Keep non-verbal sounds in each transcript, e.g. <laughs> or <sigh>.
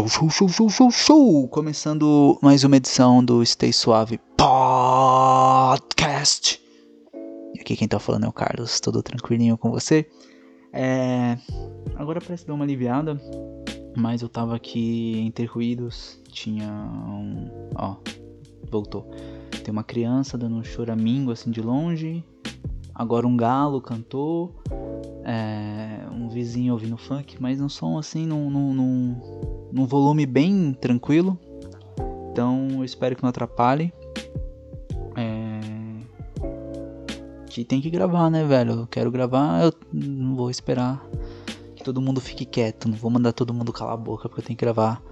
Show, show, show, show, show, show! Começando mais uma edição do Stay Suave Podcast. E aqui quem tá falando é o Carlos, tudo tranquilinho com você? É... Agora parece dar uma aliviada, mas eu tava aqui entre ruídos, tinha um... Ó, voltou. Tem uma criança dando um choramingo assim de longe, agora um galo cantou, é, um vizinho ouvindo funk, mas um som assim num, num, num, num volume bem tranquilo. Então eu espero que não atrapalhe. É, que tem que gravar, né, velho? Eu quero gravar, eu não vou esperar que todo mundo fique quieto. Não vou mandar todo mundo calar a boca porque eu tenho que gravar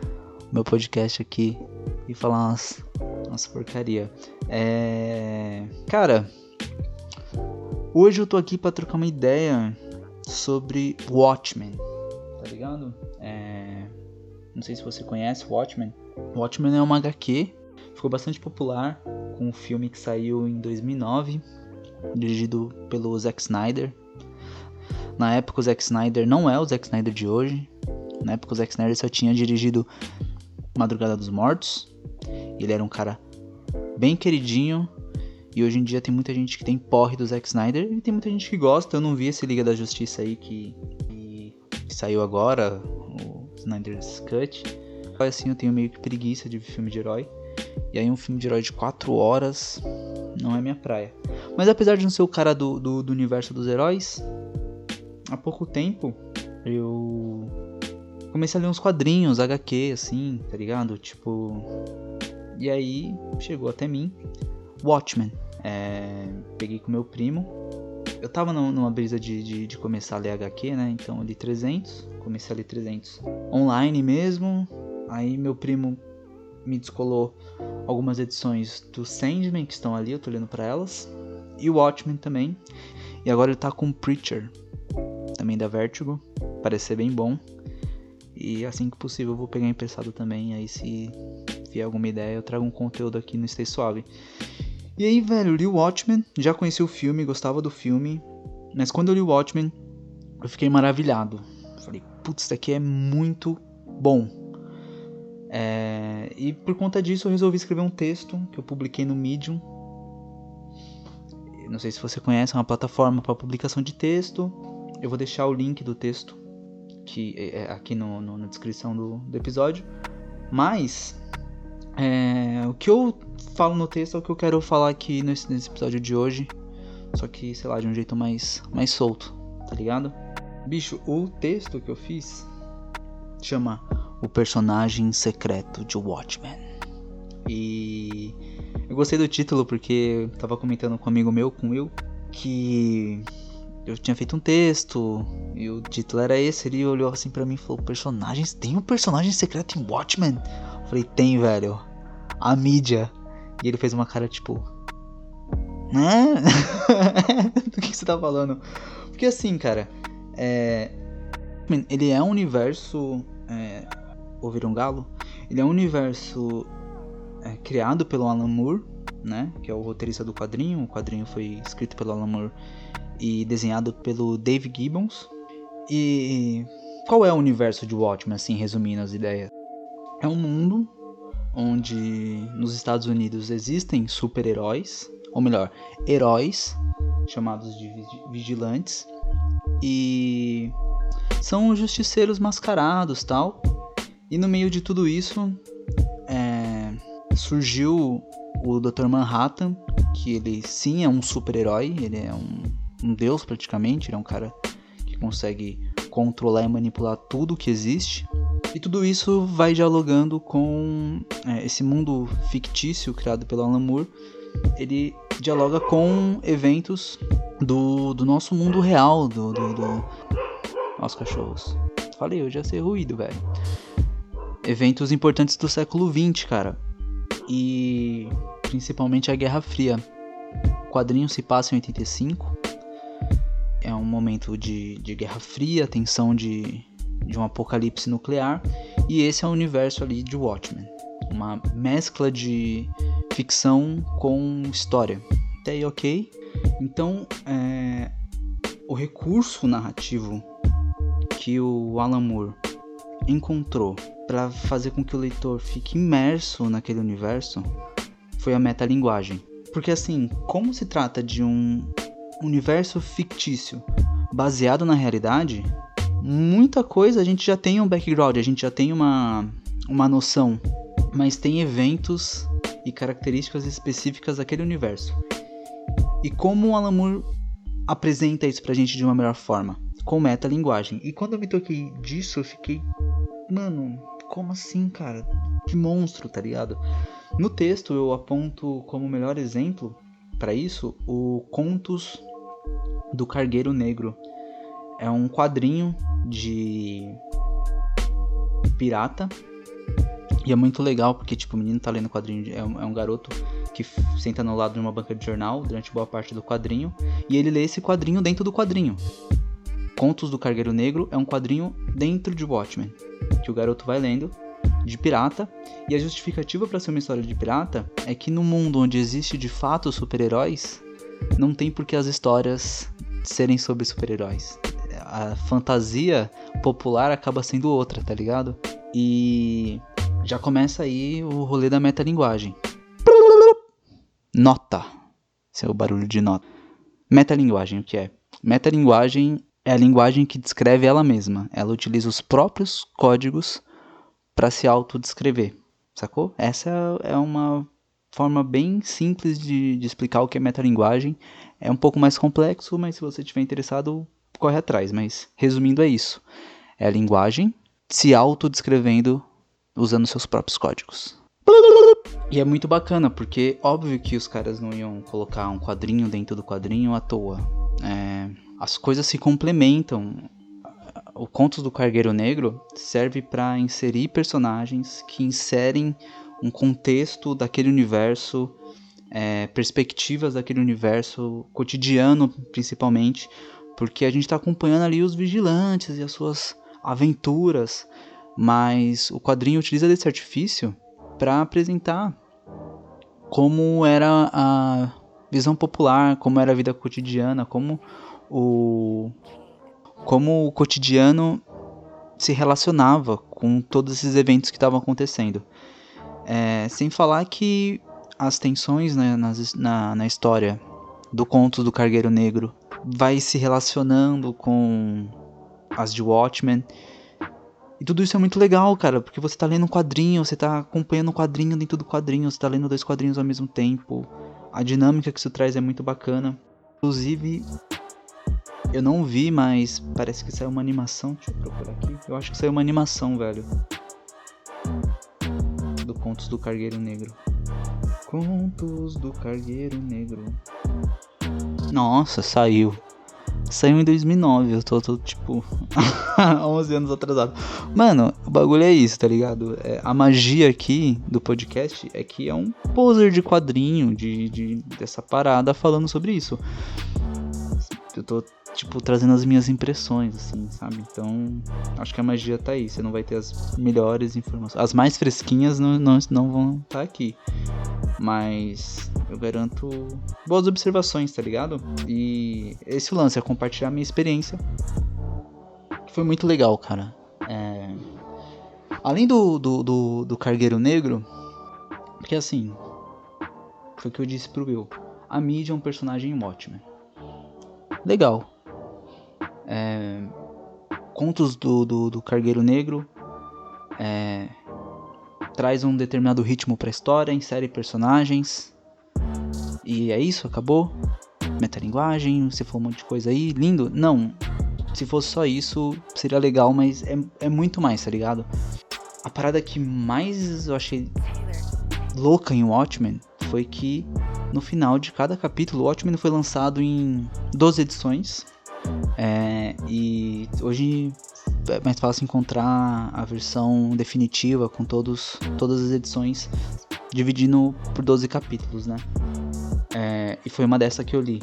meu podcast aqui e falar umas, umas porcaria. É, cara, hoje eu tô aqui para trocar uma ideia sobre Watchmen, tá ligado? É... Não sei se você conhece Watchmen. Watchmen é uma HQ, ficou bastante popular com um filme que saiu em 2009, dirigido pelo Zack Snyder. Na época o Zack Snyder não é o Zack Snyder de hoje. Na época o Zack Snyder só tinha dirigido Madrugada dos Mortos. Ele era um cara bem queridinho e hoje em dia tem muita gente que tem porre do Zack Snyder e tem muita gente que gosta. Eu não vi esse Liga da Justiça aí que, que, que saiu agora, Snyder's Cut. Assim, eu tenho meio que preguiça de filme de herói. E aí um filme de herói de 4 horas não é minha praia. Mas apesar de não ser o cara do, do, do universo dos heróis, há pouco tempo eu comecei a ler uns quadrinhos, HQ, assim, tá ligado? Tipo. E aí chegou até mim Watchmen. É, peguei com meu primo. Eu tava numa brisa de, de, de, começar a ler HQ, né? Então eu li 300, comecei a ler 300 online mesmo. Aí meu primo me descolou algumas edições do Sandman que estão ali, eu tô lendo para elas. E o Watchmen também. E agora ele tá com Preacher, também da Vertigo. Parece ser bem bom. E assim que possível eu vou pegar emprestado também. Aí se vier alguma ideia eu trago um conteúdo aqui no Stay Suave. E aí, velho, eu li o Watchmen, já conheci o filme, gostava do filme, mas quando eu li o Watchmen, eu fiquei maravilhado. Falei, putz, isso daqui é muito bom. É... E por conta disso eu resolvi escrever um texto que eu publiquei no Medium. Não sei se você conhece, é uma plataforma para publicação de texto. Eu vou deixar o link do texto que é aqui no, no, na descrição do, do episódio. Mas é, o que eu falo no texto é o que eu quero falar aqui nesse, nesse episódio de hoje. Só que, sei lá, de um jeito mais, mais solto, tá ligado? Bicho, o texto que eu fiz chama O Personagem Secreto de Watchmen. E eu gostei do título porque eu tava comentando com um amigo meu, com Will, que eu tinha feito um texto e o título era esse. Ele olhou assim para mim e falou: Personagens? Tem um personagem secreto em Watchmen? Eu falei: Tem, velho a mídia. E ele fez uma cara tipo. Né? <laughs> Do que você tá falando? Porque assim, cara. É... Ele é um universo. É... Ouvir um galo? Ele é um universo é, criado pelo Alan Moore, né? Que é o roteirista do quadrinho. O quadrinho foi escrito pelo Alan Moore e desenhado pelo Dave Gibbons. E qual é o universo de Watchmen, assim, resumindo as ideias? É um mundo onde nos Estados Unidos existem super-heróis, ou melhor, heróis chamados de vigilantes e são justiceiros mascarados, tal. E no meio de tudo isso é, surgiu o Dr. Manhattan, que ele sim é um super-herói, ele é um, um deus praticamente, ele é um cara que consegue controlar e manipular tudo que existe. E tudo isso vai dialogando com é, esse mundo fictício criado pelo Alan Moore. Ele dialoga com eventos do, do nosso mundo real, do, do, do... Os cachorros. Falei, eu já sei ruído, velho. Eventos importantes do século XX, cara. E principalmente a Guerra Fria. O quadrinho se passa em 85. É um momento de, de Guerra Fria, tensão de, de um apocalipse nuclear, e esse é o universo ali de Watchmen. Uma mescla de ficção com história. Até aí, ok. Então, é, o recurso narrativo que o Alan Moore encontrou para fazer com que o leitor fique imerso naquele universo foi a metalinguagem. Porque assim, como se trata de um universo fictício baseado na realidade, muita coisa a gente já tem um background, a gente já tem uma, uma noção, mas tem eventos e características específicas daquele universo. E como o Alan Moore apresenta isso pra gente de uma melhor forma? Com metalinguagem. E quando eu me toquei disso, eu fiquei. Mano, como assim, cara? Que monstro, tá ligado? No texto eu aponto como melhor exemplo para isso o Contos do Cargueiro Negro. É um quadrinho de pirata. E é muito legal porque, tipo, o menino tá lendo quadrinho. É um, é um garoto que senta no lado de uma banca de jornal durante boa parte do quadrinho. E ele lê esse quadrinho dentro do quadrinho. Contos do Cargueiro Negro é um quadrinho dentro de Watchmen. Que o garoto vai lendo de pirata. E a justificativa para ser uma história de pirata é que no mundo onde existe de fato super-heróis, não tem por que as histórias serem sobre super-heróis. A fantasia popular acaba sendo outra, tá ligado? E já começa aí o rolê da metalinguagem. Nota. Esse é o barulho de nota. Metalinguagem, o que é? Metalinguagem é a linguagem que descreve ela mesma. Ela utiliza os próprios códigos para se autodescrever, sacou? Essa é uma forma bem simples de, de explicar o que é metalinguagem. É um pouco mais complexo, mas se você estiver interessado, corre atrás. Mas resumindo, é isso: é a linguagem se autodescrevendo usando seus próprios códigos. E é muito bacana, porque óbvio que os caras não iam colocar um quadrinho dentro do quadrinho à toa. É, as coisas se complementam. O Contos do Cargueiro Negro serve para inserir personagens que inserem um contexto daquele universo, é, perspectivas daquele universo cotidiano, principalmente, porque a gente está acompanhando ali os vigilantes e as suas aventuras, mas o quadrinho utiliza desse artifício para apresentar como era a visão popular, como era a vida cotidiana, como o como o cotidiano se relacionava com todos esses eventos que estavam acontecendo. É, sem falar que as tensões né, na, na história do conto do Cargueiro Negro vai se relacionando com as de Watchmen. E tudo isso é muito legal, cara, porque você tá lendo um quadrinho, você tá acompanhando um quadrinho dentro do quadrinho, você tá lendo dois quadrinhos ao mesmo tempo. A dinâmica que isso traz é muito bacana. Inclusive, eu não vi, mas parece que saiu uma animação. Deixa eu procurar aqui. Eu acho que saiu uma animação, velho. Contos do Cargueiro Negro. Contos do Cargueiro Negro. Nossa, saiu. Saiu em 2009, eu tô, tô tipo <laughs> 11 anos atrasado. Mano, o bagulho é isso, tá ligado? É, a magia aqui do podcast é que é um poser de quadrinho, de, de dessa parada falando sobre isso. Eu tô tipo, trazendo as minhas impressões, assim, sabe? Então, acho que a magia tá aí. Você não vai ter as melhores informações. As mais fresquinhas não, não, não vão estar tá aqui. Mas eu garanto boas observações, tá ligado? E esse lance é compartilhar minha experiência. Que foi muito legal, cara. É... Além do, do, do, do cargueiro negro, porque assim, foi o que eu disse pro Will. A mídia é um personagem ótimo. Legal. É, contos do, do, do, Cargueiro Negro é, traz um determinado ritmo para a história, insere personagens e é isso, acabou. Metalinguagem, você falou um monte de coisa aí, lindo? Não, se fosse só isso seria legal, mas é, é muito mais, tá ligado? A parada que mais eu achei louca em Watchmen foi que no final de cada capítulo, o Watchmen foi lançado em 12 edições é, e hoje é mais fácil encontrar a versão definitiva com todos, todas as edições, dividindo por 12 capítulos, né? É, e foi uma dessa que eu li.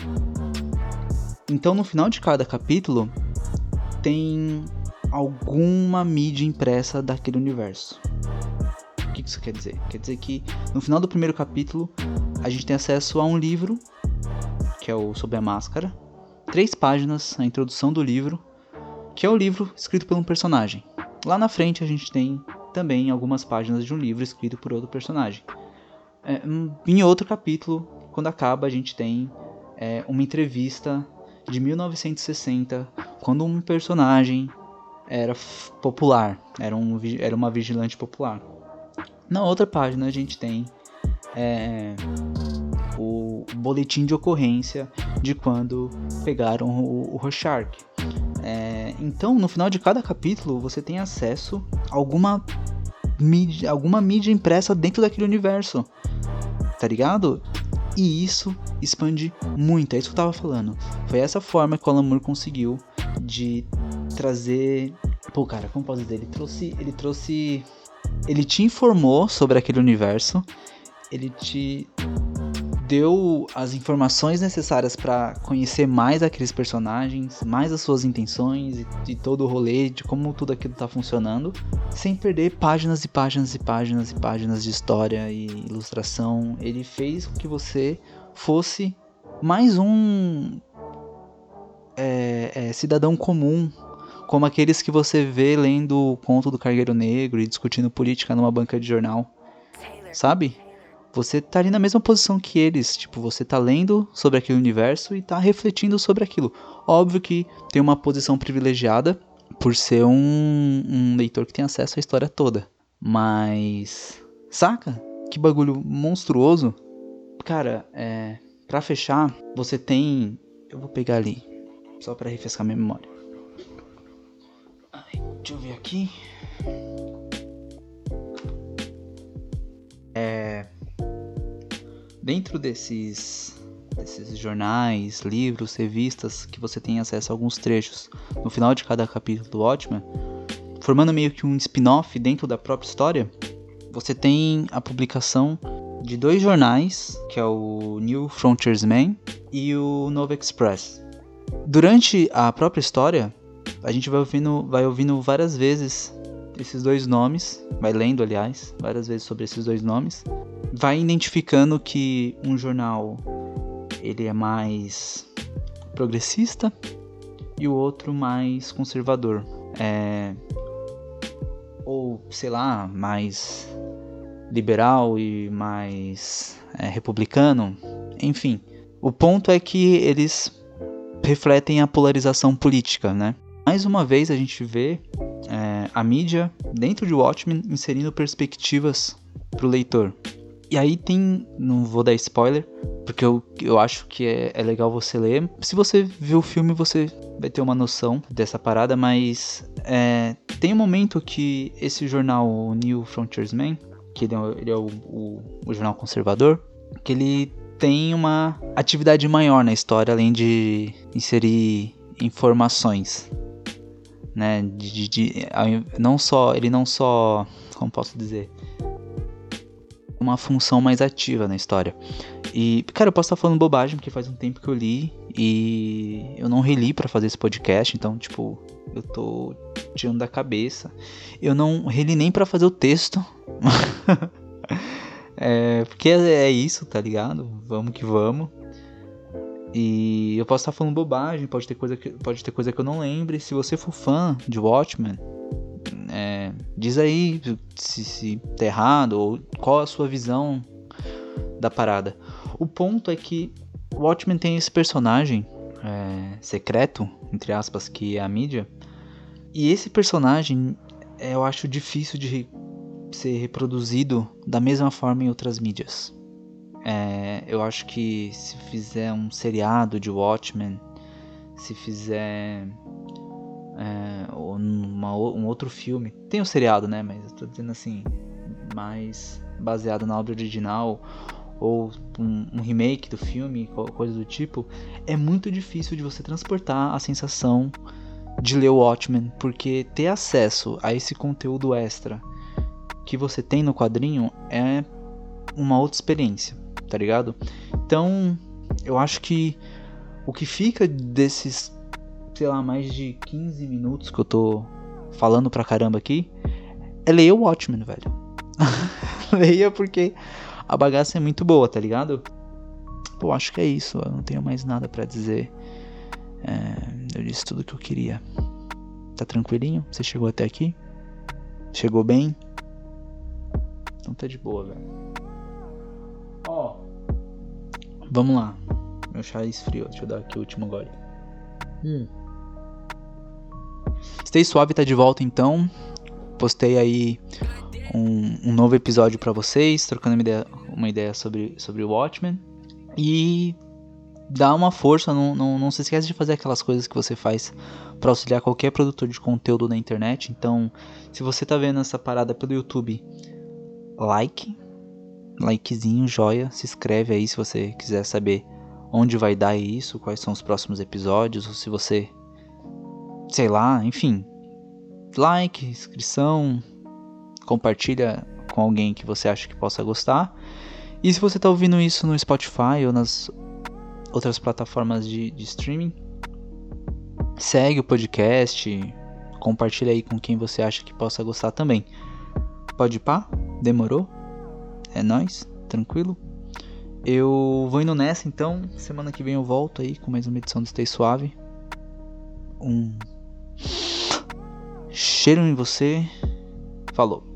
Então, no final de cada capítulo, tem alguma mídia impressa daquele universo. O que isso quer dizer? Quer dizer que no final do primeiro capítulo, a gente tem acesso a um livro, que é o Sob a Máscara, três páginas a introdução do livro, que é o livro escrito por um personagem. Lá na frente a gente tem também algumas páginas de um livro escrito por outro personagem. É, em outro capítulo, quando acaba, a gente tem é, uma entrevista de 1960, quando um personagem era popular, era, um, era uma vigilante popular. Na outra página a gente tem é, o boletim de ocorrência de quando pegaram o, o Rorschach. É, então, no final de cada capítulo, você tem acesso a alguma mídia, alguma mídia impressa dentro daquele universo, tá ligado? E isso expande muito, é isso que eu tava falando. Foi essa forma que o Alan Moore conseguiu de trazer. Pô, cara, como posso dizer? Ele trouxe. Ele trouxe. Ele te informou sobre aquele universo. Ele te deu as informações necessárias para conhecer mais aqueles personagens, mais as suas intenções e, de todo o rolê, de como tudo aquilo tá funcionando, sem perder páginas e páginas e páginas e páginas de história e ilustração. Ele fez com que você fosse mais um é, é, cidadão comum, como aqueles que você vê lendo o conto do Cargueiro Negro e discutindo política numa banca de jornal. Sabe? Você tá ali na mesma posição que eles. Tipo, você tá lendo sobre aquele universo e tá refletindo sobre aquilo. Óbvio que tem uma posição privilegiada por ser um, um leitor que tem acesso à história toda. Mas. Saca? Que bagulho monstruoso. Cara, é. Pra fechar, você tem. Eu vou pegar ali. Só para refrescar minha memória. Ai, deixa eu ver aqui. Dentro desses, desses jornais, livros, revistas que você tem acesso a alguns trechos no final de cada capítulo do Watchmen, formando meio que um spin-off dentro da própria história, você tem a publicação de dois jornais, que é o New Frontiersman e o Novo Express. Durante a própria história, a gente vai ouvindo, vai ouvindo várias vezes esses dois nomes, vai lendo, aliás, várias vezes sobre esses dois nomes, vai identificando que um jornal ele é mais progressista e o outro mais conservador. É, ou, sei lá, mais liberal e mais é, republicano. Enfim, o ponto é que eles refletem a polarização política, né? Mais uma vez a gente vê é, a mídia dentro de Watchmen inserindo perspectivas para o leitor. E aí tem, não vou dar spoiler, porque eu, eu acho que é, é legal você ler. Se você viu o filme, você vai ter uma noção dessa parada, mas é, tem um momento que esse jornal, o New Frontiersman, que ele é, ele é o, o, o jornal conservador, que ele tem uma atividade maior na história, além de inserir informações né? De, de, de, não só, ele não só, como posso dizer, uma função mais ativa na história. E, cara, eu posso estar falando bobagem porque faz um tempo que eu li e eu não reli para fazer esse podcast, então, tipo, eu tô tirando da cabeça. Eu não reli nem para fazer o texto. <laughs> é, porque é, é isso, tá ligado? Vamos que vamos. E eu posso estar falando bobagem, pode ter coisa que, pode ter coisa que eu não lembre. Se você for fã de Watchmen, é, diz aí se, se tá errado ou qual a sua visão da parada. O ponto é que Watchmen tem esse personagem é, secreto, entre aspas, que é a mídia. E esse personagem é, eu acho difícil de ser reproduzido da mesma forma em outras mídias. É, eu acho que se fizer um seriado de Watchmen, se fizer é, uma, um outro filme, tem o um seriado, né? Mas eu tô dizendo assim, mais baseado na obra original ou um, um, remake do filme, coisa do tipo, é muito difícil de você transportar a sensação de ler o Watchmen, porque ter acesso a esse conteúdo extra que você tem no quadrinho é uma outra experiência tá ligado? Então, eu acho que o que fica desses, sei lá, mais de 15 minutos que eu tô falando pra caramba aqui é ler o Watchmen, velho. <laughs> Leia porque a bagaça é muito boa, tá ligado? Pô, acho que é isso. Eu não tenho mais nada para dizer. É, eu disse tudo que eu queria. Tá tranquilinho? Você chegou até aqui? Chegou bem? Então tá de boa, velho. Ó. Vamos lá. Meu chá esfriou. Deixa eu dar aqui o último gole. Hum. Stay Suave tá de volta então. Postei aí um, um novo episódio para vocês, trocando uma ideia, uma ideia sobre, sobre o Watchmen. E dá uma força, não, não, não se esquece de fazer aquelas coisas que você faz para auxiliar qualquer produtor de conteúdo na internet. Então, se você tá vendo essa parada pelo YouTube, like, likezinho, joia, se inscreve aí se você quiser saber onde vai dar isso, quais são os próximos episódios, ou se você, sei lá, enfim, like, inscrição, compartilha com alguém que você acha que possa gostar. E se você está ouvindo isso no Spotify ou nas outras plataformas de, de streaming, segue o podcast, compartilha aí com quem você acha que possa gostar também. Pode pá? Demorou? É nós, tranquilo? Eu vou indo nessa então. Semana que vem eu volto aí com mais uma edição do Stay Suave. Um cheiro em você. Falou.